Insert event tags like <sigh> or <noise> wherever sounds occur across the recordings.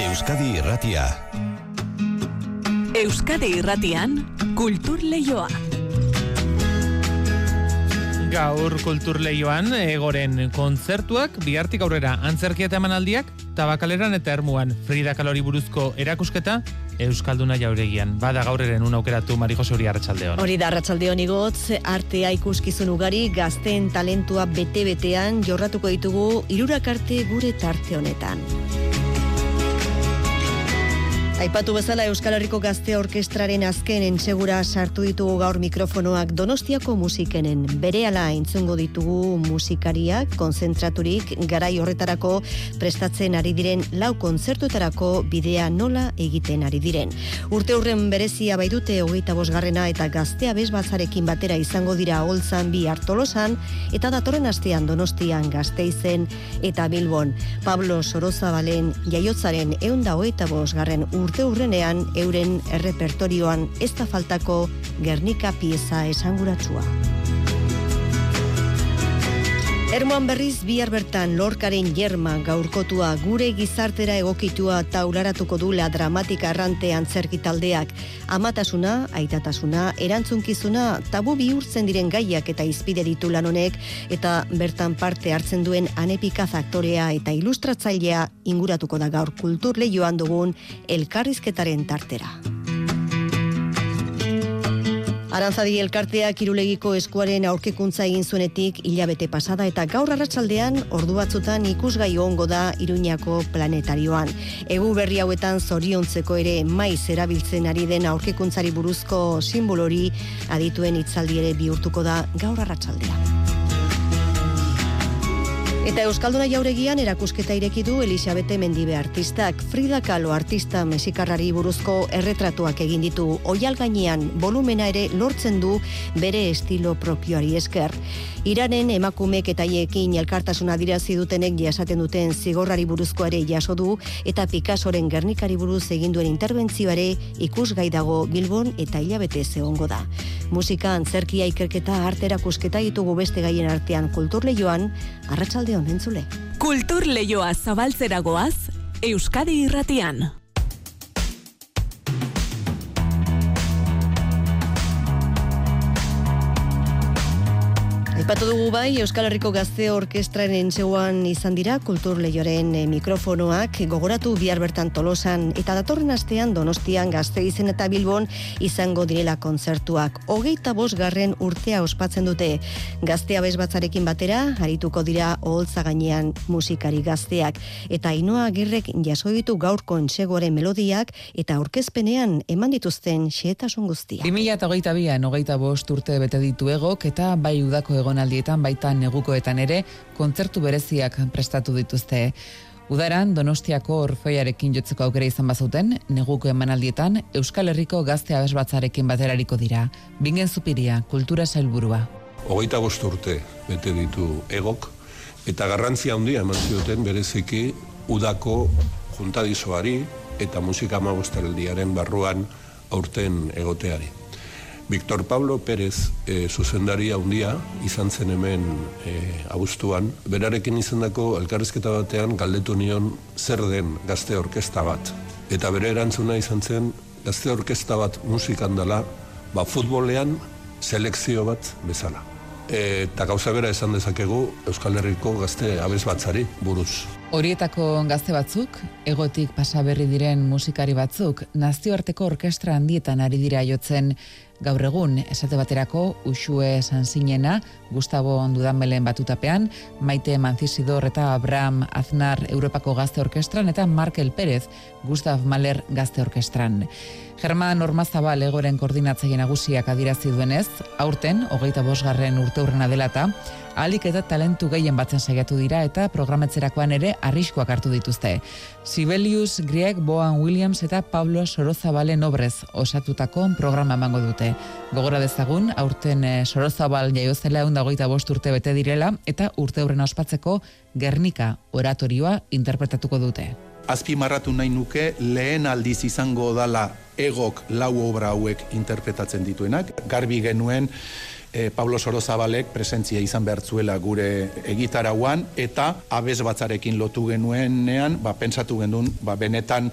Euskadi Irratia. Euskadi Irratian, Kultur Leioa. Gaur kultur leioan egoren kontzertuak bihartik aurrera antzerkia eta emanaldiak tabakaleran eta ermuan Frida Kalori buruzko erakusketa Euskalduna jauregian. Bada gaur eren un aukeratu Mari Jose Uri Arratsaldeon. Hori da Arratsaldeon igotz, artea ikuskizun ugari gazteen talentua bete-betean jorratuko ditugu hirurak arte gure tarte honetan. Aipatu bezala Euskal Herriko Gazte Orkestraren azken entsegura sartu ditugu gaur mikrofonoak Donostiako musikenen. Berehala entzungo ditugu musikariak konzentraturik garai horretarako prestatzen ari diren lau kontzertuetarako bidea nola egiten ari diren. Urte hurren berezia bai dute hogeita bosgarrena eta gaztea bezbatzarekin batera izango dira holtzan bi hartolosan eta datorren astean Donostian gazteizen eta Bilbon. Pablo Sorozabalen jaiotzaren eunda hogeita bosgarren urte urrenean euren errepertorioan ez da faltako Gernika pieza esanguratsua. Ermoan berriz bihar bertan lorkaren jerma gaurkotua gure gizartera egokitua taularatuko dula dramatika arrante antzerki taldeak. Amatasuna, aitatasuna, erantzunkizuna, tabu bihurtzen diren gaiak eta izpide ditu lan honek eta bertan parte hartzen duen anepikaz aktorea eta ilustratzailea inguratuko da gaur kultur lehioan dugun elkarrizketaren tartera. Arantzadi elkarteak irulegiko eskuaren aurkekuntza egin zuenetik hilabete pasada eta gaur arratsaldean ordu batzutan ikusgai ongo da Iruñako planetarioan. Egu berri hauetan zoriontzeko ere maiz erabiltzen ari den aurkekuntzari buruzko simbolori adituen hitzaldi ere bihurtuko da gaur arratsaldean. Eta Euskalduna jauregian erakusketa ireki du Elisabete Mendibe artistak. Frida Kahlo artista mesikarrari buruzko erretratuak egin ditu. Oial gainean volumena ere lortzen du bere estilo propioari esker. Iranen emakumek eta haiekin elkartasuna dirazi dutenek jasaten duten zigorrari buruzko ere jaso du eta Picassoren Gernikari buruz egin duen interbentzioare ikusgai dago Bilbon eta hilabete zegongo da. Musika antzerkia ikerketa arte erakusketa ditugu beste gaien artean kulturleioan arratsalde on entzule. Kultur Leioa zabaltzeragoaz, Euskadi Irratian. Aipatu dugu bai, Euskal Herriko Gazte Orkestraren entzeguan izan dira kultur lehioren eh, mikrofonoak gogoratu bihar bertan tolosan eta datorren astean donostian gazte izen eta bilbon izango direla kontzertuak. Hogeita bos garren urtea ospatzen dute gaztea bezbatzarekin batera, harituko dira oholtza gainean musikari gazteak eta inoa agirrek jaso ditu gaurko entzegoaren melodiak eta aurkezpenean eman dituzten xeetasun guztia. 2022an hogeita bost urte bete ditu egok eta bai udako egonaldietan baita negukoetan ere kontzertu bereziak prestatu dituzte. Udaran Donostiako Orfearekin jotzeko aukera izan bazuten, neguko emanaldietan Euskal Herriko gazte abesbatzarekin baterariko dira. Bingen zupiria, kultura sailburua. Hogeita bost urte bete ditu egok, eta garrantzia handia eman zioten bereziki udako juntadizoari eta musika amabostaldiaren barruan aurten egoteari. Victor Pablo Pérez e, zuzendaria handia izan zen hemen e, abuztuan, berarekin izandako elkarrizketa batean galdetu nion zer den gazte orkesta bat. Eta bere erantzuna izan zen gazte orkesta bat musikan dela, ba futbolean selekzio bat bezala. Eta gauza bera esan dezakegu Euskal Herriko gazte abez batzari buruz. Horietako gazte batzuk, egotik pasaberri diren musikari batzuk, nazioarteko orkestra handietan ari dira jotzen gaur egun, esate baterako, Uxue Sanzinena, Gustavo Ondudanbelen batutapean, Maite Manzisidor eta Abraham Aznar Europako Gazte Orkestran eta Markel Pérez, Gustav Mahler Gazte Orkestran. German Ormazabal egoren koordinatzaile nagusiak adirazi duenez, aurten, hogeita bosgarren urte urrena dela eta, alik eta talentu gehien batzen saiatu dira eta programetzerakoan ere arriskoak hartu dituzte. Sibelius Grieg, Boan Williams eta Pablo Sorozabale Nobrez osatutako programa emango dute. Gogora dezagun, aurten eh, Sorozabal jaiozela egun dagoita bost urte bete direla eta urte ospatzeko Gernika oratorioa interpretatuko dute. Azpi marratu nahi nuke lehen aldiz izango dala egok lau obra hauek interpretatzen dituenak. Garbi genuen e, Pablo Sorozabalek presentzia izan behartzuela gure egitarauan, eta abez batzarekin lotu genuenean, ba, pentsatu genuen, ba, benetan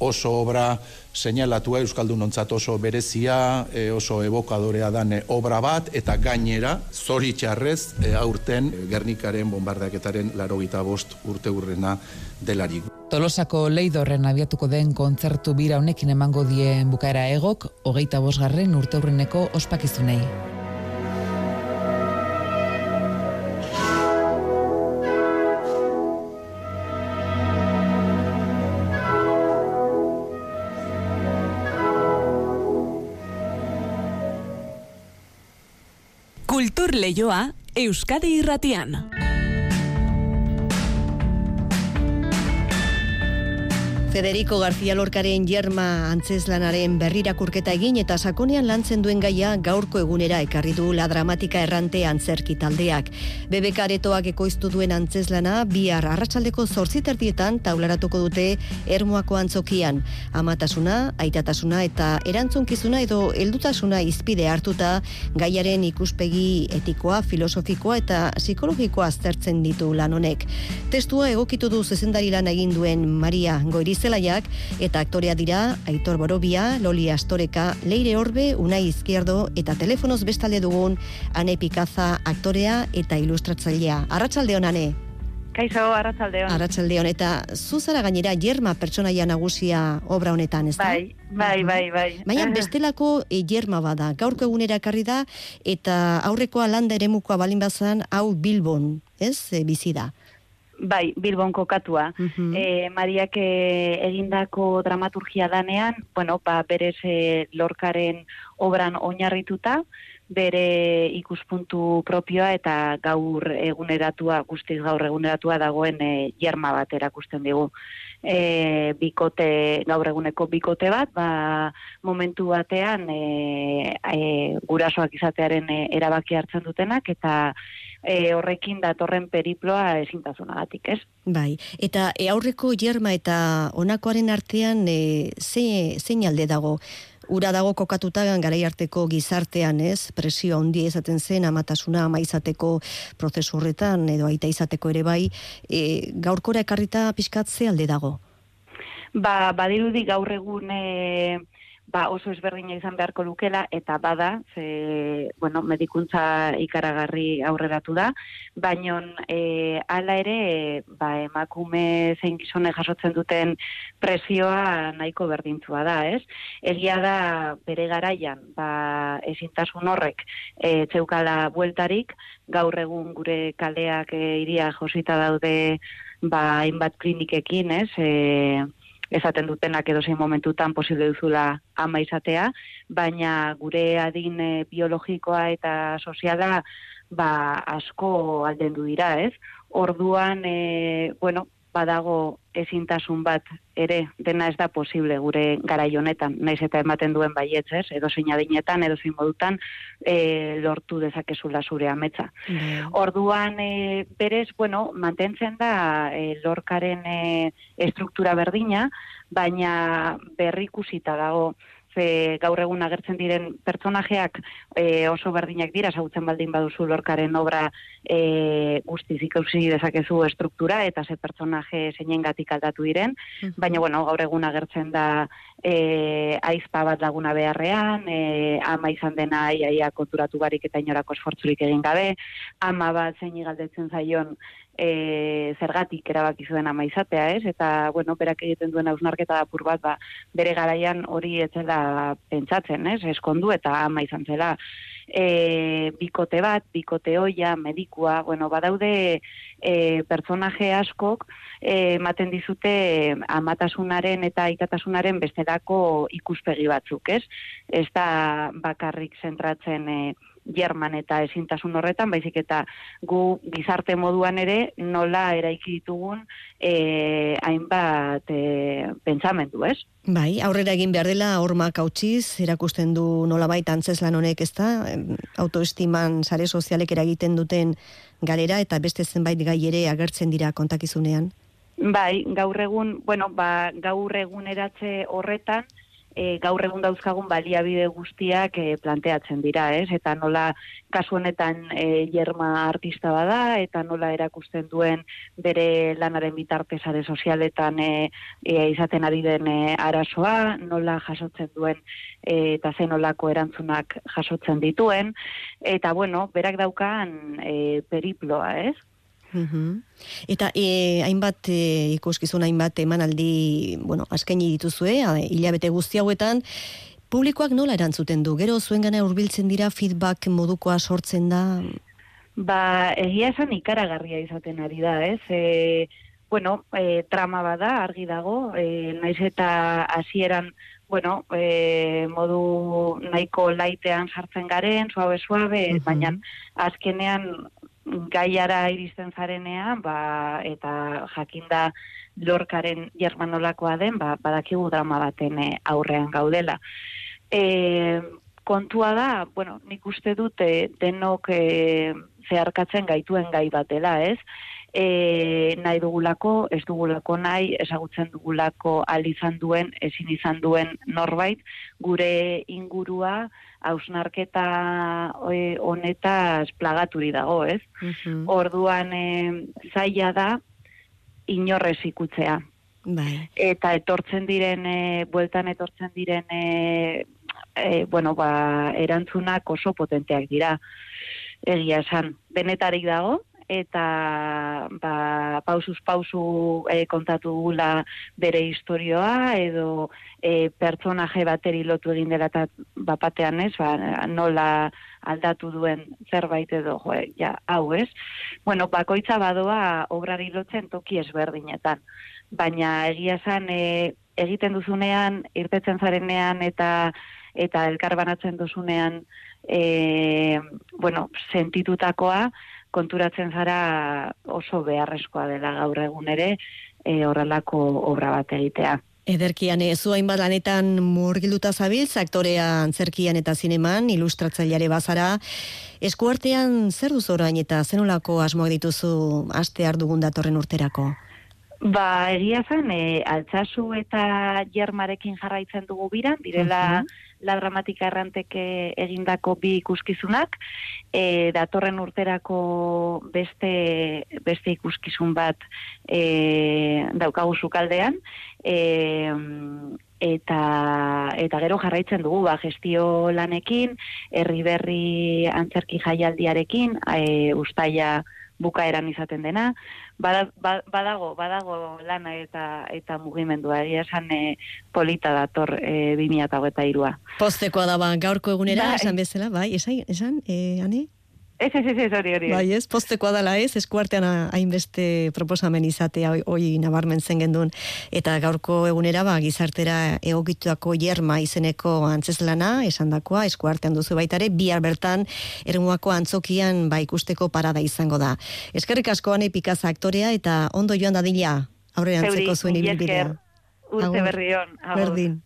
oso obra seinalatua Euskaldun ontzat oso berezia, e, oso evokadorea dan e, obra bat, eta gainera, zoritxarrez, e, aurten Gernikaren bombardaketaren laro bost urte urrena delarik. Tolosako leidorren abiatuko den kontzertu bira honekin emango dien bukaera egok, hogeita bosgarren urte urreneko ospakizunei. Kultur Leioa Euskadi Irratian. Federico García Lorcaren jerma antzeslanaren berrirakurketa egin eta sakonean lantzen duen gaia gaurko egunera ekarri du la dramatika errante antzerki taldeak. BBK aretoak ekoiztu duen antzeslana bihar arratsaldeko zortziterdietan taularatuko dute ermuako antzokian. Amatasuna, aitatasuna eta erantzunkizuna edo heldutasuna izpide hartuta gaiaren ikuspegi etikoa, filosofikoa eta psikologikoa aztertzen ditu lan honek. Testua egokitu du zezendari lan egin duen Maria Goiriz zelaiak eta aktorea dira Aitor Borobia, Loli Astoreka, Leire Orbe, Unai Izquierdo eta telefonoz bestalde dugun Ane Pikaza aktorea eta ilustratzailea. Arratsaldeon Ane. Kaixo, arratsaldeon. Arratsaldeon eta zuzara gainera jerma pertsonaia nagusia obra honetan, ezta? Bai, bai, bai, bai. Baina <laughs> bestelako jerma bada, gaurko egunera ekarri da eta aurrekoa landa eremukoa balin bazan hau Bilbon, ez? E, bizi da. Bai, Bilbon kokatua. Mhm. e, Mariak eh, egindako dramaturgia danean, bueno, ba, berez eh, lorkaren obran oinarrituta, bere ikuspuntu propioa eta gaur eguneratua, guztiz gaur eguneratua dagoen e, jarma bat erakusten digu. E, bikote, gaur eguneko bikote bat, ba, momentu batean e, e, gurasoak izatearen e, erabaki hartzen dutenak, eta e, horrekin datorren periploa ezintasunagatik, ez? Bai, eta e, aurreko jerma eta honakoaren artean e, ze, zein alde dago? Ura dago kokatuta garai arteko gizartean, ez? Presio handia izaten zen amatasuna ama izateko prozesu horretan edo aita izateko ere bai, e, gaurkora ekarrita pixkat ze alde dago? Ba, badirudi gaur egun e, ba, oso ezberdina izan beharko lukela, eta bada, ze, bueno, medikuntza ikaragarri aurreratu da, baino e, ala ere, ba, emakume zein gizone jasotzen duten presioa nahiko berdintzua da, ez? Egia da, bere garaian, ba, ezintasun horrek, e, txeukala bueltarik, gaur egun gure kaleak e, iria josita daude, ba, hainbat klinikekin, ez? E, esaten dutenak edo zein momentutan posible duzula ama izatea, baina gure adin e, biologikoa eta soziala ba, asko aldendu dira, ez? Orduan, e, bueno, badago ezintasun bat ere dena ez da posible gure garai honetan, naiz eta ematen duen baietz, ez? Edo zein adinetan, edo zein modutan e, lortu dezakezula zure ametsa. Orduan, e, berez, bueno, mantentzen da e, lorkaren e, estruktura berdina, baina berrikusita dago ze gaur egun agertzen diren pertsonajeak e, oso berdinak dira, zautzen baldin baduzu lorkaren obra e, guztiz ikusi dezakezu estruktura eta ze pertsonaje zeinen gatik aldatu diren, baina bueno, gaur egun agertzen da e, aizpa bat laguna beharrean, e, ama izan dena aiaia konturatu barik eta inorako esfortzurik egin gabe, ama bat zein galdetzen zaion e, zergatik erabaki zuen ama izatea, ez? Eta, bueno, berak egiten duen hausnarketa apur bat, ba, bere garaian hori etzela pentsatzen, ez? Eskondu eta ama izan zela e, bikote bat, bikote oia, medikua, bueno, badaude e, personaje askok e, ematen dizute amatasunaren eta ikatasunaren bestelako ikuspegi batzuk, ez? Ez da bakarrik zentratzen e, German eta ezintasun horretan, baizik eta gu gizarte moduan ere nola eraiki ditugun e, hainbat e, pentsamendu, ez? Bai, aurrera egin behar dela hormak hautsiz, erakusten du nolabait antzeslan honek, ez da? Autoestiman sare sozialek eragiten duten galera eta beste zenbait gai ere agertzen dira kontakizunean. Bai, gaur egun, bueno, ba, gaur egun eratze horretan, e, gaur egun dauzkagun baliabide guztiak e, planteatzen dira, ez? Eta nola kasu honetan e, jerma artista bada eta nola erakusten duen bere lanaren bitartezare sozialetan e, e, izaten ari den e, arazoa, nola jasotzen duen e, eta zen olako erantzunak jasotzen dituen, eta bueno, berak daukan e, periploa, ez? Mhm. Eta e, hainbat e, ikuskizun hainbat emanaldi, bueno, askaini dituzue, hilabete guzti hauetan, publikoak nola erantzuten du? Gero zuen gana urbiltzen dira feedback modukoa sortzen da? Ba, egia esan ikaragarria izaten ari da, ez? E, bueno, e, trama bada, argi dago, e, naiz eta hasieran bueno, e, modu nahiko laitean sartzen garen, suabe-suabe, uh baina azkenean gaiara iristen zarenean, ba, eta jakinda lorkaren germanolakoa den, ba, badakigu drama baten eh, aurrean gaudela. E, kontua da, bueno, nik uste dute denok e, zeharkatzen gaituen gai batela, ez? E, nahi dugulako, ez dugulako nahi, ezagutzen dugulako alizan duen, ezin izan duen norbait, gure ingurua, hausnarketa e, honetaz plagaturi dago, ez? Mhm. Orduan e, zaila da inorrez ikutzea. Bai. Eta etortzen diren, e, bueltan etortzen diren, e, e, bueno, ba, erantzunak oso potenteak dira. Egia esan, benetarik dago, eta ba, pausuz pausu e, kontatu gula bere historioa edo e, pertsonaje bateri lotu egin dela eta bapatean ez, ba, nola aldatu duen zerbait edo jo, ja, hau ez. Bueno, bakoitza badoa obrari lotzen toki ezberdinetan. Baina egia zan e, egiten duzunean, irtetzen zarenean eta eta elkar banatzen duzunean e, bueno, sentitutakoa, konturatzen zara oso beharrezkoa dela gaur egun ere e, horrelako obra bat egitea. Ederkian, ez zu hainbat lanetan murgilduta zabiltz, aktorea antzerkian eta zineman, ilustratzaileare bazara. Eskuartean zer duz orain eta zenolako asmoak dituzu aste ardugun datorren urterako? Ba, egia zen, e, altzazu eta jermarekin jarraitzen dugu biran, direla la dramatika erranteke egindako bi ikuskizunak, e, datorren urterako beste, beste ikuskizun bat e, daukagu zukaldean, e, eta eta gero jarraitzen dugu ba gestio lanekin herri berri antzerki jaialdiarekin e, ustaia bukaeran izaten dena, ba, badago, badago lana eta eta mugimendua, egia esan e, polita dator e, 2008a. Postekoa da ba, gaurko egunera, ba, esan bezala, bai, esan, esan, e, ane? Ez, ez, ez, hori, hori. Bai, ez, postekoa dela ez, eskuartean hainbeste proposamen izatea hoi nabarmen zen gendun. Eta gaurko egunera, ba, gizartera egokituako jerma izeneko antzeslana, esan dakoa, eskuartean duzu baitare, bihar bertan ermuako antzokian ba, ikusteko parada izango da. Eskerrik asko ane pikaza aktorea eta ondo joan dadila, aurre antzeko zuen ibilbidea. Urte berrion. Berdin.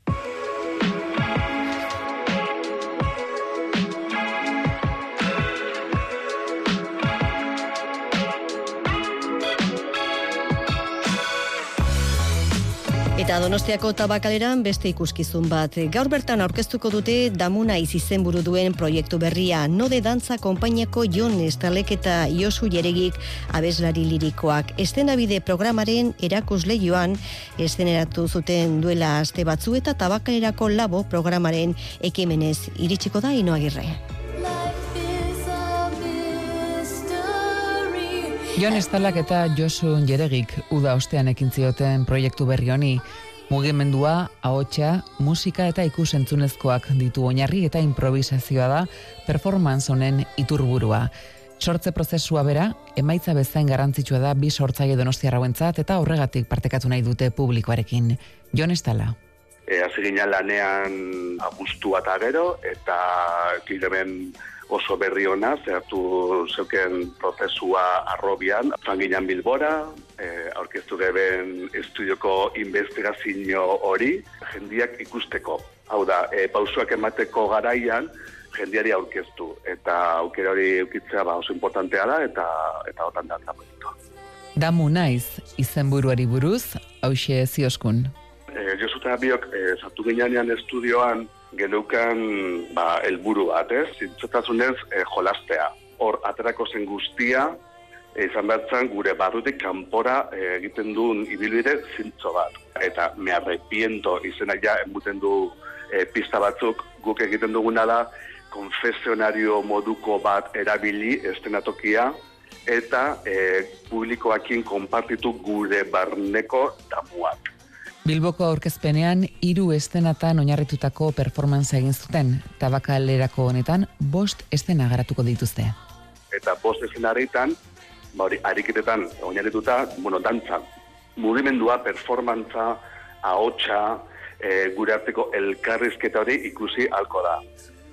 Eta Donostiako tabakaleran beste ikuskizun bat. Gaur bertan aurkeztuko dute damuna izizen buru duen proiektu berria. Node dantza konpainiako Jon Estalek eta Josu Jeregik abeslari lirikoak. Estenabide programaren erakusle joan esteneratu zuten duela aste batzu eta tabakalerako labo programaren ekemenez iritsiko da inoagirre. Jon Estalak eta Josu Jeregik uda ostean ekin zioten proiektu berri honi. Mugimendua, ahotsa, musika eta ikusentzunezkoak ditu oinarri eta improvisazioa da performance honen iturburua. Sortze prozesua bera, emaitza bezain garrantzitsua da bi sortzaile donostiarrauentzat eta horregatik partekatu nahi dute publikoarekin. Jon Estala. E, Azigina lanean agustu eta gero, eta kileben oso berri ona, zehatu zeuken prozesua arrobian, fanginan bilbora, e, aurkeztu geben estudioko investigazio hori, jendiak ikusteko. Hau da, e, pausuak emateko garaian, jendiari aurkeztu, eta aukera hori eukitzea ba, oso importantea da, eta eta otan da Damu naiz, izenburuari buruz, hause zioskun. Eta biok, e, sartu ginean estudioan, geneukan, ba, elburu bat, ez? Zintzotasunez, e, jolastea. Hor, aterako zen guztia, e, izan behar gure barrutik kanpora egiten duen ibilbide zintzo bat. Eta me arrepiento izena ja, enbuten du e, pista batzuk, guk egiten duguna da, konfesionario moduko bat erabili estenatokia, eta e, publikoakin konpartitu gure barneko damuak. Bilboko aurkezpenean hiru estenatan oinarritutako performantza egin zuten, tabakalerako honetan bost estena garatuko dituzte. Eta bost estenaritan, ba hori, ariketetan oinarrituta, bueno, dantza, mugimendua, performantza, ahotsa, e, gure arteko elkarrizketa hori ikusi halko da.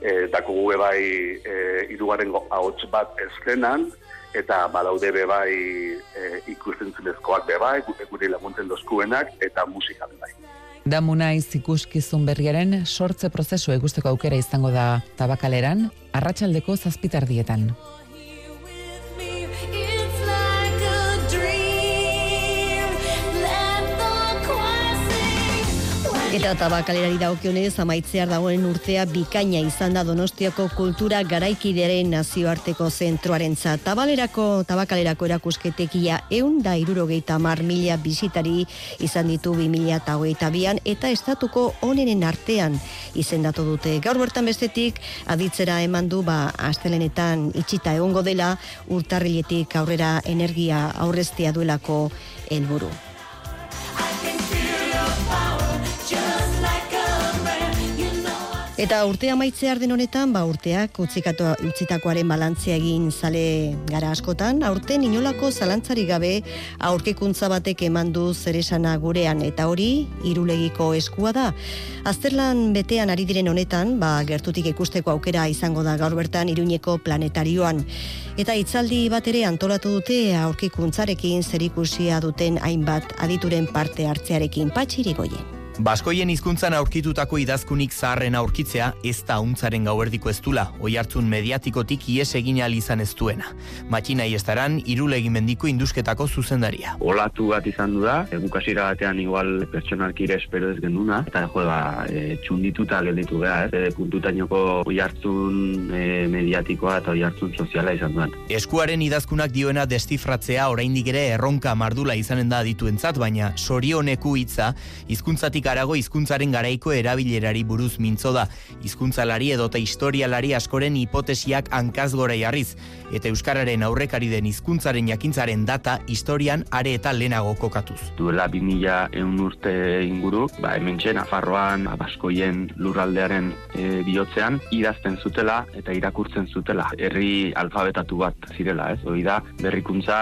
E, dako bai e, irugaren ahots bat eskenan, eta balaude be bai e, ikusten zunezkoak be bai, gure laguntzen dozkuenak, eta musika be bai. Damunaiz ikuskizun berriaren sortze prozesu egusteko aukera izango da tabakaleran, arratsaldeko zazpitardietan. Eta tabakalerari daukionez, amaitzear dagoen urtea bikaina izan da Donostiako kultura garaikideren nazioarteko zentroaren za. Tabalerako, tabakalerako erakusketekia eun da irurogeita mar mila bizitari izan ditu bi mila eta hogeita bian, eta estatuko onenen artean izendatu dute. Gaur bertan bestetik, aditzera eman du, ba, astelenetan itxita egongo dela, urtarriletik aurrera energia aurreztea duelako helburu. Eta urtea maitzear den honetan, ba urteak utzikatu utzitakoaren balantzea egin zale gara askotan, aurten inolako zalantzari gabe aurkekuntza batek eman du zeresana gurean eta hori irulegiko eskua da. Azterlan betean ari diren honetan, ba gertutik ikusteko aukera izango da gaur bertan Iruñeko planetarioan. Eta itzaldi bat ere antolatu dute aurkikuntzarekin zerikusia duten hainbat adituren parte hartzearekin patxirigoien. Baskoien hizkuntzan aurkitutako idazkunik zaharren aurkitzea ez da untzaren gauerdiko ez dula, oi hartzun mediatikotik ies egin izan ez duena. Matxina iestaran, irulegi mendiko indusketako zuzendaria. Olatu bat izan du da, egukasira batean igual pertsonalkire espero ez genduna, eta jo, ba, e, txundituta gelditu beha, ez, e, puntutainoko oi hartzun e, mediatikoa eta oi hartzun soziala izan duen. Eskuaren idazkunak dioena destifratzea oraindik ere erronka mardula izanen da dituentzat, baina sorioneku hitza hizkuntzatik arago hizkuntzaren garaiko erabilerari buruz mintzo da. Hizkuntzalari edota historialari askoren hipotesiak hankaz gora jarriz eta euskararen aurrekari den hizkuntzaren jakintzaren data historian are eta lehenago kokatuz. Duela 2000 urte inguru, ba hementxe Nafarroan, ba, Baskoien lurraldearen e, bihotzean idazten zutela eta irakurtzen zutela. Herri alfabetatu bat zirela, ez? Hori da berrikuntza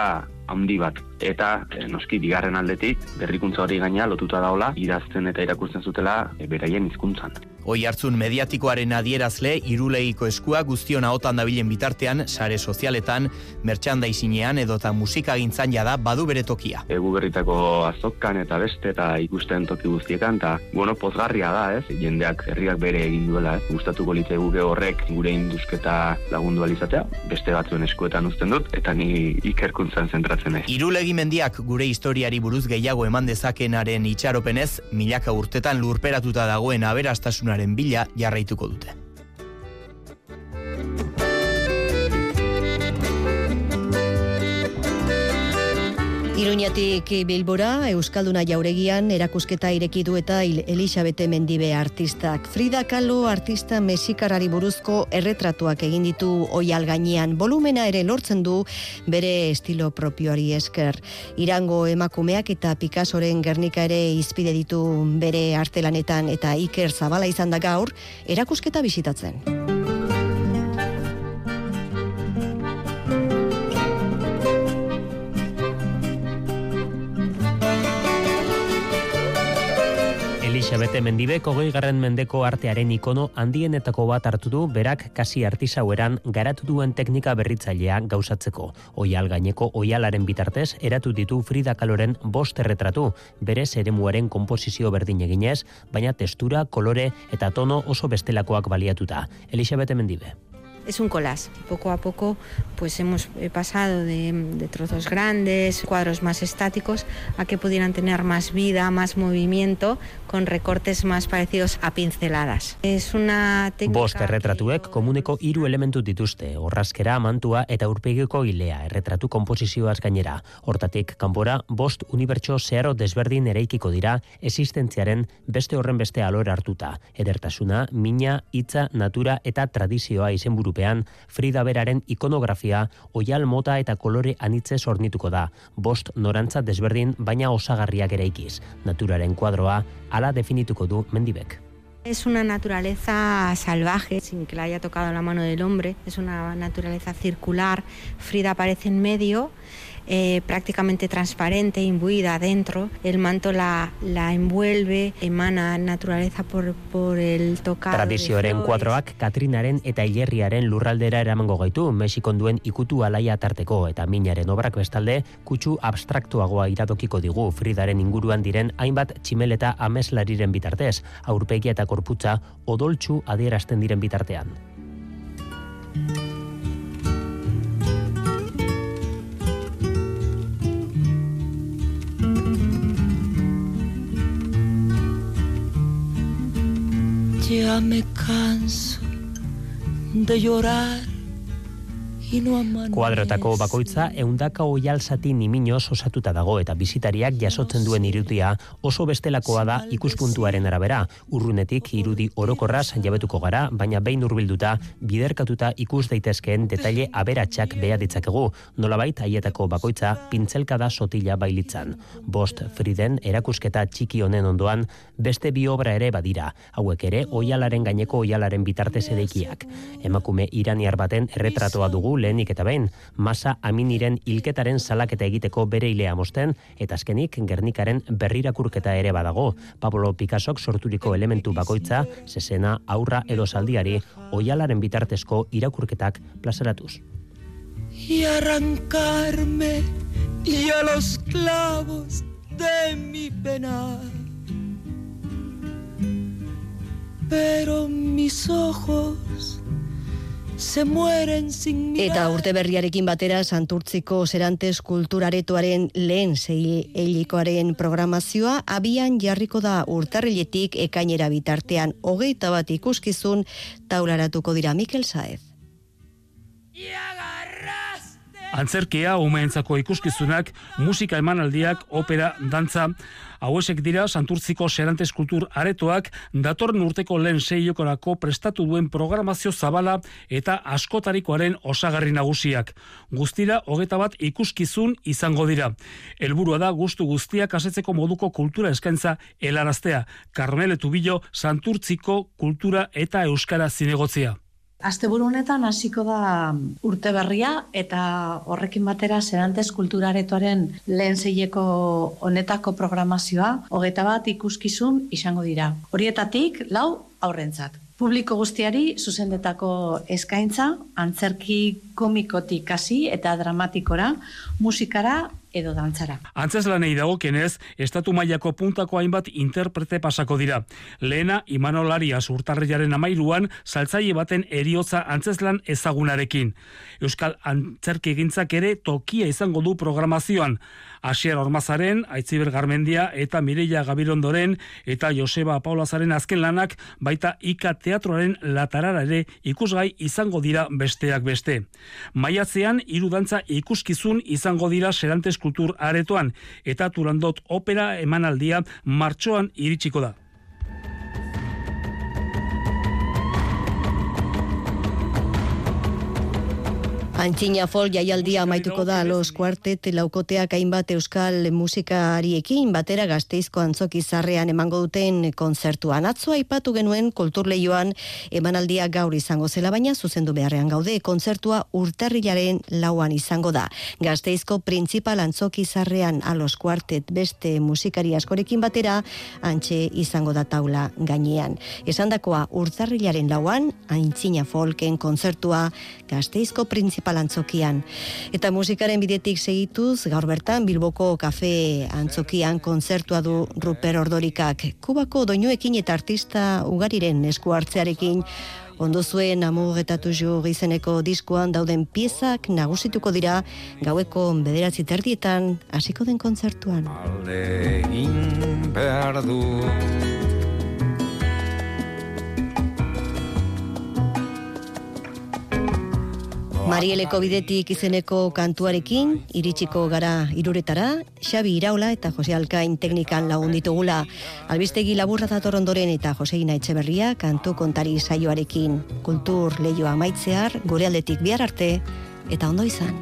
handi bat. Eta e, noski bigarren aldetik berrikuntza hori gaina lotuta daola idazten eta irakurtzen zutela e, beraien hizkuntzan. Oi hartzun mediatikoaren adierazle irulegiko eskua guztion ahotan dabilen bitartean sare sozialetan, merchandisinean edota musika gintzan jada badu bere tokia. Egu berritako azokan eta beste eta ikusten toki guztietan eta bueno, pozgarria da, ez? Jendeak herriak bere egin duela, ez? Gustatuko litze guke horrek gure indusketa lagundu alizatea, beste batzuen eskuetan uzten dut eta ni ikerkuntzan zentratzen ez. Irulegi mendiak gure historiari buruz gehiago eman dezakenaren itxaropenez, milaka urtetan lurperatuta dagoen aberastasunaren bila jarraituko dute. Iruñatik Bilbora, Euskalduna jauregian, erakusketa ireki du eta Elisabete Mendibe artistak. Frida Kahlo artista mexikarari buruzko erretratuak egin ditu oial gainean. Volumena ere lortzen du bere estilo propioari esker. Irango emakumeak eta Picassoren Gernika ere izpide ditu bere artelanetan eta Iker Zabala izan da gaur, erakusketa bisitatzen. Elisabete Mendibek hogei garren mendeko artearen ikono handienetako bat hartu du berak kasi artisaueran garatu duen teknika berritzailea gauzatzeko. Oial gaineko oialaren bitartez eratu ditu Frida Kaloren bost erretratu, bere eremuaren konposizio berdin eginez, baina testura, kolore eta tono oso bestelakoak baliatuta. Elisabete Mendibe. Es un collage. Poco a poco pues hemos eh, pasado de, de, trozos grandes, cuadros más estáticos, a que pudieran tener más vida, más movimiento, con recortes más parecidos a pinceladas. Es una técnica... Bost erretratuek komuneko hiru elementu dituzte, orrazkera, mantua eta urpegiko ilea, erretratu komposizioaz gainera. Hortatik, kanpora, bost unibertso zeharo desberdin ereikiko dira existentziaren beste horren beste alor hartuta. Edertasuna, mina, hitza, natura eta tradizioa izenburupean Frida Beraren ikonografia oial mota eta kolore anitze sornituko da. Bost norantza desberdin baina osagarriak eraikiz. Naturaren kuadroa ala definituko du mendibek. Es una naturaleza salvaje, sin que la haya tocado la mano del hombre. Es una naturaleza circular. Frida aparece en medio eh, prácticamente transparente, imbuida adentro. El manto la, la envuelve, emana naturaleza por, por el tocado. Tradizioaren kuadroak Katrinaren eta Ilerriaren lurraldera eramango gaitu, Mexikon duen ikutu alaia tarteko eta minaren obrak bestalde, kutsu abstraktuagoa iradokiko digu Fridaren inguruan diren hainbat tximeleta ameslariren bitartez, aurpegia eta korputza odoltsu adierazten diren bitartean. Ya me canso de llorar Kuadrotako bakoitza eundaka oial zati niminoz osatuta dago eta bizitariak jasotzen duen irudia oso bestelakoa da ikuspuntuaren arabera. Urrunetik irudi orokorraz jabetuko gara, baina behin urbilduta biderkatuta ikus daitezkeen detaile aberatsak beha ditzakegu. Nolabait haietako bakoitza pintzelka da sotila bailitzan. Bost Friden erakusketa txiki honen ondoan beste bi obra ere badira. Hauek ere oialaren gaineko oialaren bitartez edeikiak. Emakume iraniar baten erretratoa dugu lehenik eta behin, masa aminiren hilketaren salaketa egiteko bere ilea mosten, eta azkenik Gernikaren berrirakurketa ere badago. Pablo Picassok sorturiko elementu bakoitza, sesena, aurra edo saldiari, oialaren bitartezko irakurketak plazaratuz. Y arrancarme y a los clavos de mi pena. Pero mis ojos se mueren sin mirar. Eta urte berriarekin batera Santurtziko Serantes kulturaretoaren lehen zei helikoaren programazioa abian jarriko da urtarriletik ekainera bitartean hogeita bat ikuskizun taularatuko dira Mikel Saez. Antzerkia, umeentzako ikuskizunak, musika emanaldiak, opera, dantza, hauesek dira Santurtziko Serantes Kultur aretoak datorren urteko lehen seiokorako prestatu duen programazio zabala eta askotarikoaren osagarri nagusiak. Guztira, hogeta bat ikuskizun izango dira. Helburua da guztu guztiak asetzeko moduko kultura eskaintza helaraztea. Carmele Tubillo, Santurtziko Kultura eta Euskara zinegotzia. Asteburu honetan hasiko da urte berria eta horrekin batera Serantes Kulturaretoaren lehen zeileko honetako programazioa hogeta bat ikuskizun izango dira. Horietatik lau aurrentzat. Publiko guztiari zuzendetako eskaintza, antzerki komikotik hasi eta dramatikora, musikara edo dantzara. Antzez lanei dago kenez, estatu mailako puntako hainbat interprete pasako dira. Lehena, Imanolari azurtarriaren amairuan, saltzaile baten eriotza antzeslan ezagunarekin. Euskal antzerki egintzak ere tokia izango du programazioan. Asier Ormazaren, Aitziber Garmendia eta Mireia Gabirondoren eta Joseba Paulazaren azken lanak baita Ika Teatroaren latarara ere ikusgai izango dira besteak beste. Maiatzean hiru dantza ikuskizun izango dira Serantes Kultur Aretoan eta Turandot Opera emanaldia martxoan iritsiko da. Antzina fol jaialdia amaituko da los kuartet laukoteak hainbat euskal musikariekin batera gazteizko antzoki zarrean emango duten konzertuan. Atzo aipatu genuen kulturleioan emanaldia gaur izango zela baina zuzendu beharrean gaude konzertua urtarrilaren lauan izango da. Gazteizko printzipal antzoki zarrean a los kuartet beste musikari askorekin batera antxe izango da taula gainean. Esandakoa urtarrilaren lauan antzina folken konzertua gazteizko printzipal antzokian. Eta musikaren bidetik segituz, gaur bertan Bilboko kafe antzokian kontzertua du Ruper Ordorikak. Kubako doinuekin eta artista ugariren esku hartzearekin Ondo zuen amugetatu jo izeneko diskuan dauden piezak nagusituko dira gaueko bederatzi terdietan hasiko den kontzertuan. Alde Marieleko bidetik izeneko kantuarekin, iritsiko gara iruretara, Xabi Iraula eta Jose Alkain teknikan lagun ditugula. Albistegi laburra dator ondoren eta Joseina Etxeberria kantu kontari saioarekin. Kultur lehioa maitzear, gure aldetik bihar arte, eta ondo izan.